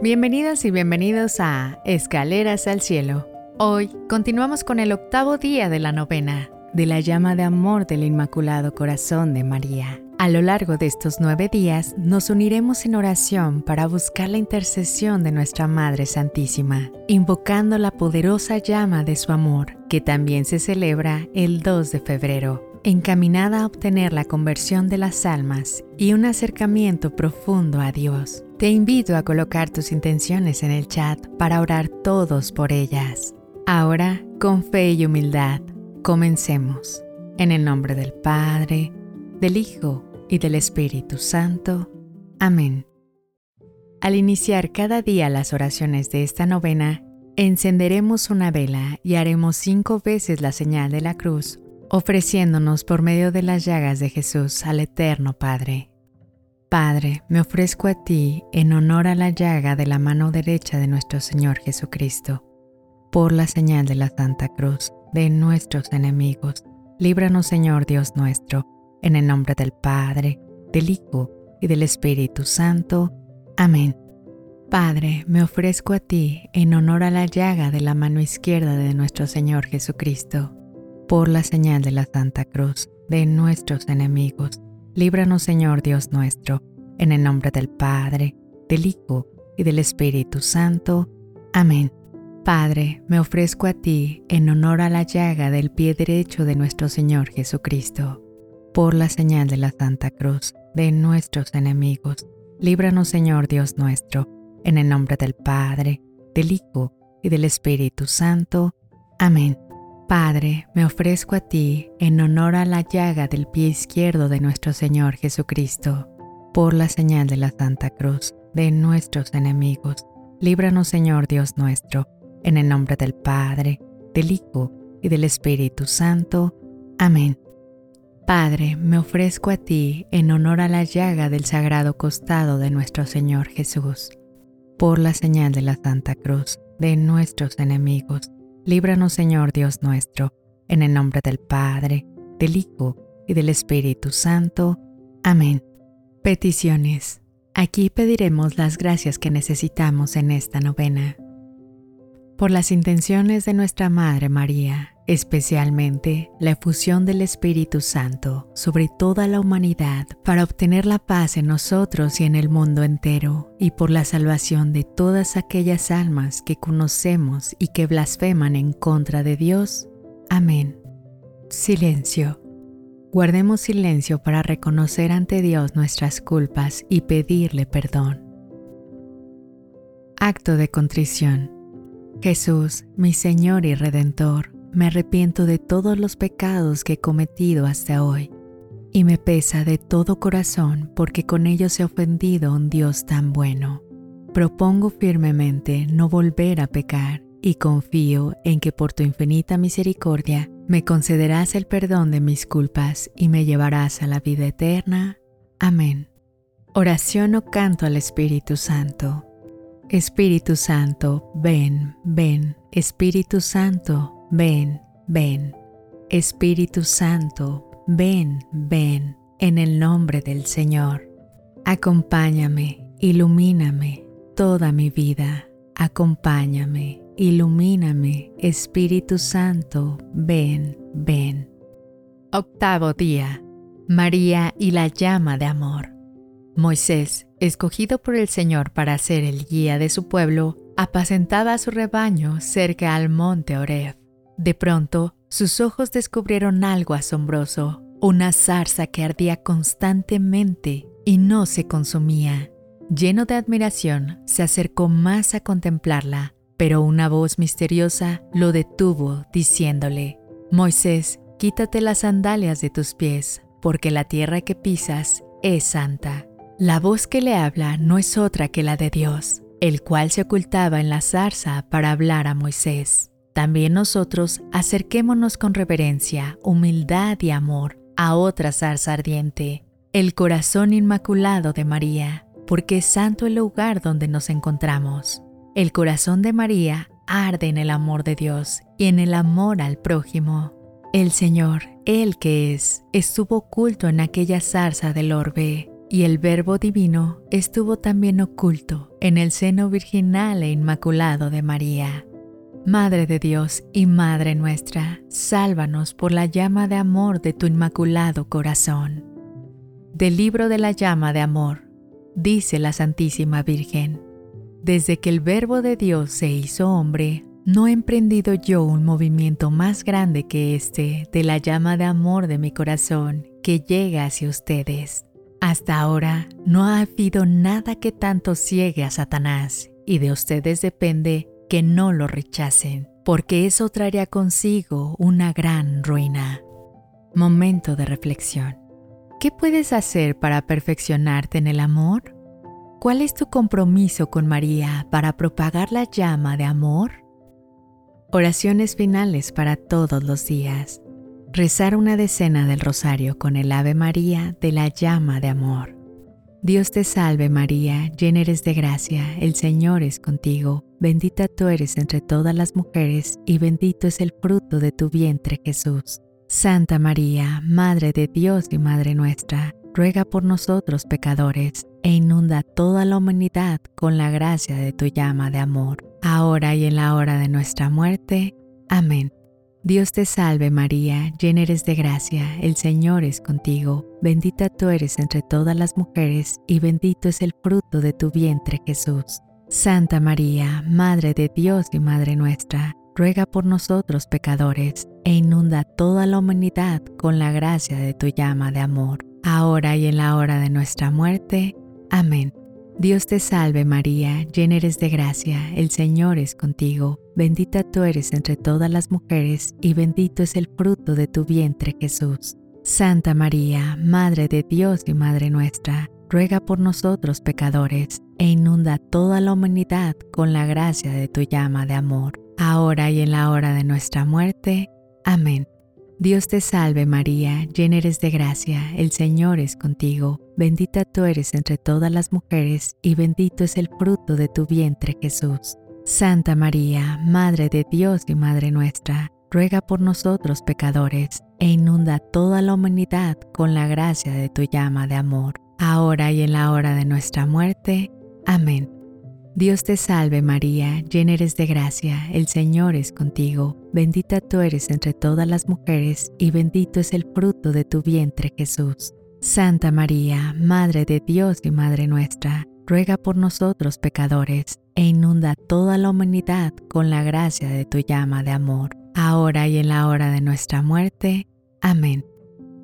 Bienvenidas y bienvenidos a Escaleras al Cielo. Hoy continuamos con el octavo día de la novena de la llama de amor del Inmaculado Corazón de María. A lo largo de estos nueve días nos uniremos en oración para buscar la intercesión de nuestra Madre Santísima, invocando la poderosa llama de su amor, que también se celebra el 2 de febrero encaminada a obtener la conversión de las almas y un acercamiento profundo a Dios. Te invito a colocar tus intenciones en el chat para orar todos por ellas. Ahora, con fe y humildad, comencemos. En el nombre del Padre, del Hijo y del Espíritu Santo. Amén. Al iniciar cada día las oraciones de esta novena, encenderemos una vela y haremos cinco veces la señal de la cruz ofreciéndonos por medio de las llagas de Jesús al Eterno Padre. Padre, me ofrezco a ti en honor a la llaga de la mano derecha de nuestro Señor Jesucristo, por la señal de la Santa Cruz de nuestros enemigos. Líbranos, Señor Dios nuestro, en el nombre del Padre, del Hijo y del Espíritu Santo. Amén. Padre, me ofrezco a ti en honor a la llaga de la mano izquierda de nuestro Señor Jesucristo por la señal de la Santa Cruz de nuestros enemigos. Líbranos, Señor Dios nuestro, en el nombre del Padre, del Hijo y del Espíritu Santo. Amén. Padre, me ofrezco a ti en honor a la llaga del pie derecho de nuestro Señor Jesucristo. Por la señal de la Santa Cruz de nuestros enemigos. Líbranos, Señor Dios nuestro, en el nombre del Padre, del Hijo y del Espíritu Santo. Amén. Padre, me ofrezco a ti en honor a la llaga del pie izquierdo de nuestro Señor Jesucristo, por la señal de la Santa Cruz de nuestros enemigos. Líbranos, Señor Dios nuestro, en el nombre del Padre, del Hijo y del Espíritu Santo. Amén. Padre, me ofrezco a ti en honor a la llaga del sagrado costado de nuestro Señor Jesús, por la señal de la Santa Cruz de nuestros enemigos Líbranos, Señor Dios nuestro, en el nombre del Padre, del Hijo y del Espíritu Santo. Amén. Peticiones. Aquí pediremos las gracias que necesitamos en esta novena. Por las intenciones de nuestra Madre María, especialmente la efusión del Espíritu Santo sobre toda la humanidad para obtener la paz en nosotros y en el mundo entero, y por la salvación de todas aquellas almas que conocemos y que blasfeman en contra de Dios. Amén. Silencio. Guardemos silencio para reconocer ante Dios nuestras culpas y pedirle perdón. Acto de contrición. Jesús, mi Señor y Redentor, me arrepiento de todos los pecados que he cometido hasta hoy, y me pesa de todo corazón porque con ellos he ofendido a un Dios tan bueno. Propongo firmemente no volver a pecar y confío en que por tu infinita misericordia me concederás el perdón de mis culpas y me llevarás a la vida eterna. Amén. Oración o canto al Espíritu Santo. Espíritu Santo, ven, ven. Espíritu Santo, ven, ven. Espíritu Santo, ven, ven, en el nombre del Señor. Acompáñame, ilumíname toda mi vida. Acompáñame, ilumíname, Espíritu Santo, ven, ven. Octavo día. María y la llama de amor. Moisés, escogido por el Señor para ser el guía de su pueblo, apacentaba a su rebaño cerca al monte Oreb. De pronto, sus ojos descubrieron algo asombroso, una zarza que ardía constantemente y no se consumía. Lleno de admiración, se acercó más a contemplarla, pero una voz misteriosa lo detuvo, diciéndole, Moisés, quítate las sandalias de tus pies, porque la tierra que pisas es santa. La voz que le habla no es otra que la de Dios, el cual se ocultaba en la zarza para hablar a Moisés. También nosotros acerquémonos con reverencia, humildad y amor a otra zarza ardiente, el corazón inmaculado de María, porque es santo el lugar donde nos encontramos. El corazón de María arde en el amor de Dios y en el amor al prójimo. El Señor, el que es, estuvo oculto en aquella zarza del orbe, y el Verbo Divino estuvo también oculto en el seno virginal e inmaculado de María. Madre de Dios y Madre nuestra, sálvanos por la llama de amor de tu inmaculado corazón. Del libro de la llama de amor, dice la Santísima Virgen, desde que el Verbo de Dios se hizo hombre, no he emprendido yo un movimiento más grande que este de la llama de amor de mi corazón que llega hacia ustedes. Hasta ahora no ha habido nada que tanto ciegue a Satanás y de ustedes depende que no lo rechacen, porque eso traerá consigo una gran ruina. Momento de reflexión. ¿Qué puedes hacer para perfeccionarte en el amor? ¿Cuál es tu compromiso con María para propagar la llama de amor? Oraciones finales para todos los días. Rezar una decena del rosario con el Ave María de la llama de amor. Dios te salve María, llena eres de gracia, el Señor es contigo, bendita tú eres entre todas las mujeres y bendito es el fruto de tu vientre Jesús. Santa María, Madre de Dios y Madre nuestra, ruega por nosotros pecadores e inunda toda la humanidad con la gracia de tu llama de amor, ahora y en la hora de nuestra muerte. Amén. Dios te salve María, llena eres de gracia, el Señor es contigo, bendita tú eres entre todas las mujeres y bendito es el fruto de tu vientre Jesús. Santa María, Madre de Dios y Madre nuestra, ruega por nosotros pecadores e inunda toda la humanidad con la gracia de tu llama de amor, ahora y en la hora de nuestra muerte. Amén. Dios te salve María, llena eres de gracia, el Señor es contigo, bendita tú eres entre todas las mujeres y bendito es el fruto de tu vientre Jesús. Santa María, Madre de Dios y Madre nuestra, ruega por nosotros pecadores e inunda toda la humanidad con la gracia de tu llama de amor, ahora y en la hora de nuestra muerte. Amén. Dios te salve María, llena eres de gracia, el Señor es contigo, bendita tú eres entre todas las mujeres y bendito es el fruto de tu vientre Jesús. Santa María, Madre de Dios y Madre nuestra, ruega por nosotros pecadores e inunda toda la humanidad con la gracia de tu llama de amor, ahora y en la hora de nuestra muerte. Amén. Dios te salve María, llena eres de gracia, el Señor es contigo, bendita tú eres entre todas las mujeres y bendito es el fruto de tu vientre Jesús. Santa María, Madre de Dios y Madre nuestra, ruega por nosotros pecadores e inunda toda la humanidad con la gracia de tu llama de amor, ahora y en la hora de nuestra muerte. Amén.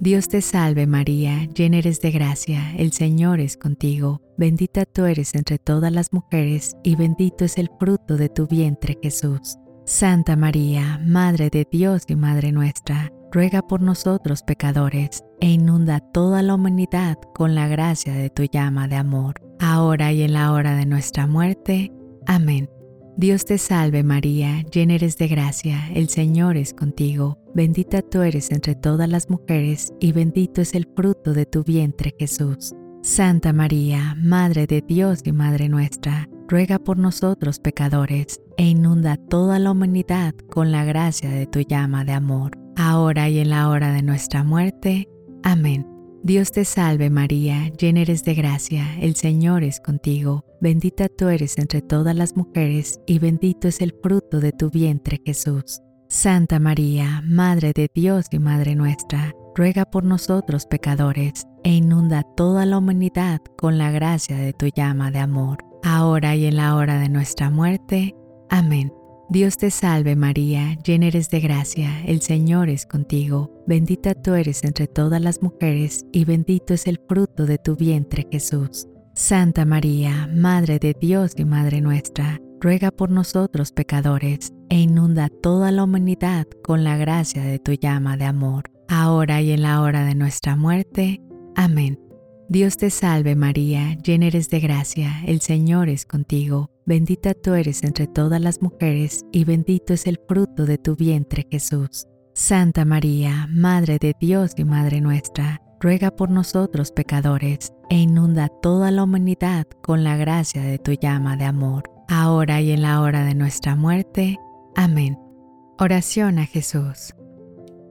Dios te salve María, llena eres de gracia, el Señor es contigo, bendita tú eres entre todas las mujeres y bendito es el fruto de tu vientre Jesús. Santa María, Madre de Dios y Madre nuestra, ruega por nosotros pecadores e inunda toda la humanidad con la gracia de tu llama de amor, ahora y en la hora de nuestra muerte. Amén. Dios te salve María, llena eres de gracia, el Señor es contigo, bendita tú eres entre todas las mujeres y bendito es el fruto de tu vientre Jesús. Santa María, Madre de Dios y Madre nuestra, ruega por nosotros pecadores e inunda toda la humanidad con la gracia de tu llama de amor, ahora y en la hora de nuestra muerte. Amén. Dios te salve María, llena eres de gracia, el Señor es contigo, bendita tú eres entre todas las mujeres y bendito es el fruto de tu vientre Jesús. Santa María, Madre de Dios y Madre nuestra, ruega por nosotros pecadores e inunda toda la humanidad con la gracia de tu llama de amor, ahora y en la hora de nuestra muerte. Amén. Dios te salve María, llena eres de gracia, el Señor es contigo, bendita tú eres entre todas las mujeres y bendito es el fruto de tu vientre Jesús. Santa María, Madre de Dios y Madre nuestra, ruega por nosotros pecadores e inunda toda la humanidad con la gracia de tu llama de amor, ahora y en la hora de nuestra muerte. Amén. Dios te salve María, llena eres de gracia, el Señor es contigo, bendita tú eres entre todas las mujeres y bendito es el fruto de tu vientre Jesús. Santa María, Madre de Dios y Madre nuestra, ruega por nosotros pecadores e inunda toda la humanidad con la gracia de tu llama de amor, ahora y en la hora de nuestra muerte. Amén. Oración a Jesús.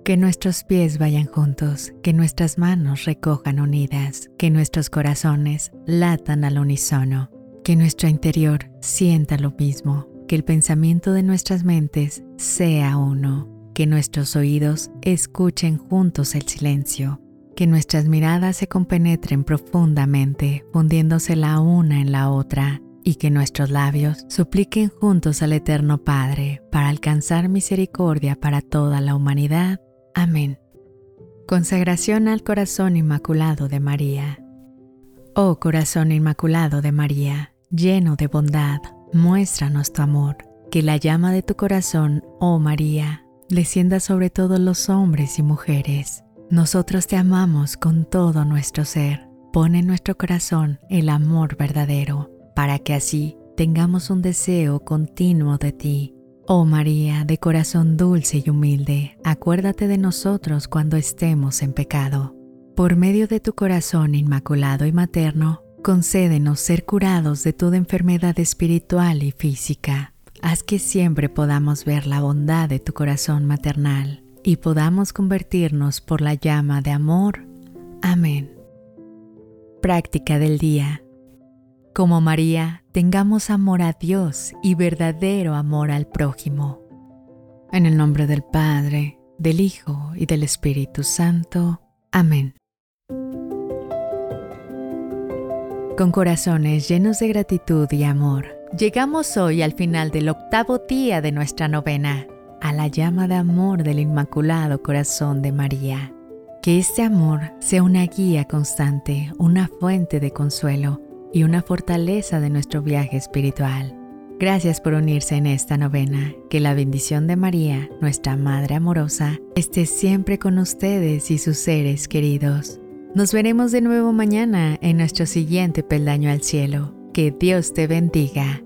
Que nuestros pies vayan juntos, que nuestras manos recojan unidas, que nuestros corazones latan al unísono, que nuestro interior sienta lo mismo, que el pensamiento de nuestras mentes sea uno, que nuestros oídos escuchen juntos el silencio, que nuestras miradas se compenetren profundamente, fundiéndose la una en la otra, y que nuestros labios supliquen juntos al Eterno Padre para alcanzar misericordia para toda la humanidad. Amén. Consagración al corazón inmaculado de María. Oh corazón inmaculado de María, lleno de bondad, muéstranos tu amor, que la llama de tu corazón, oh María, descienda sobre todos los hombres y mujeres. Nosotros te amamos con todo nuestro ser. Pon en nuestro corazón el amor verdadero para que así tengamos un deseo continuo de ti. Oh María, de corazón dulce y humilde, acuérdate de nosotros cuando estemos en pecado. Por medio de tu corazón inmaculado y materno, concédenos ser curados de toda enfermedad espiritual y física. Haz que siempre podamos ver la bondad de tu corazón maternal y podamos convertirnos por la llama de amor. Amén. Práctica del día como María, tengamos amor a Dios y verdadero amor al prójimo. En el nombre del Padre, del Hijo y del Espíritu Santo. Amén. Con corazones llenos de gratitud y amor, llegamos hoy al final del octavo día de nuestra novena, a la llama de amor del Inmaculado Corazón de María. Que este amor sea una guía constante, una fuente de consuelo y una fortaleza de nuestro viaje espiritual. Gracias por unirse en esta novena. Que la bendición de María, nuestra Madre amorosa, esté siempre con ustedes y sus seres queridos. Nos veremos de nuevo mañana en nuestro siguiente peldaño al cielo. Que Dios te bendiga.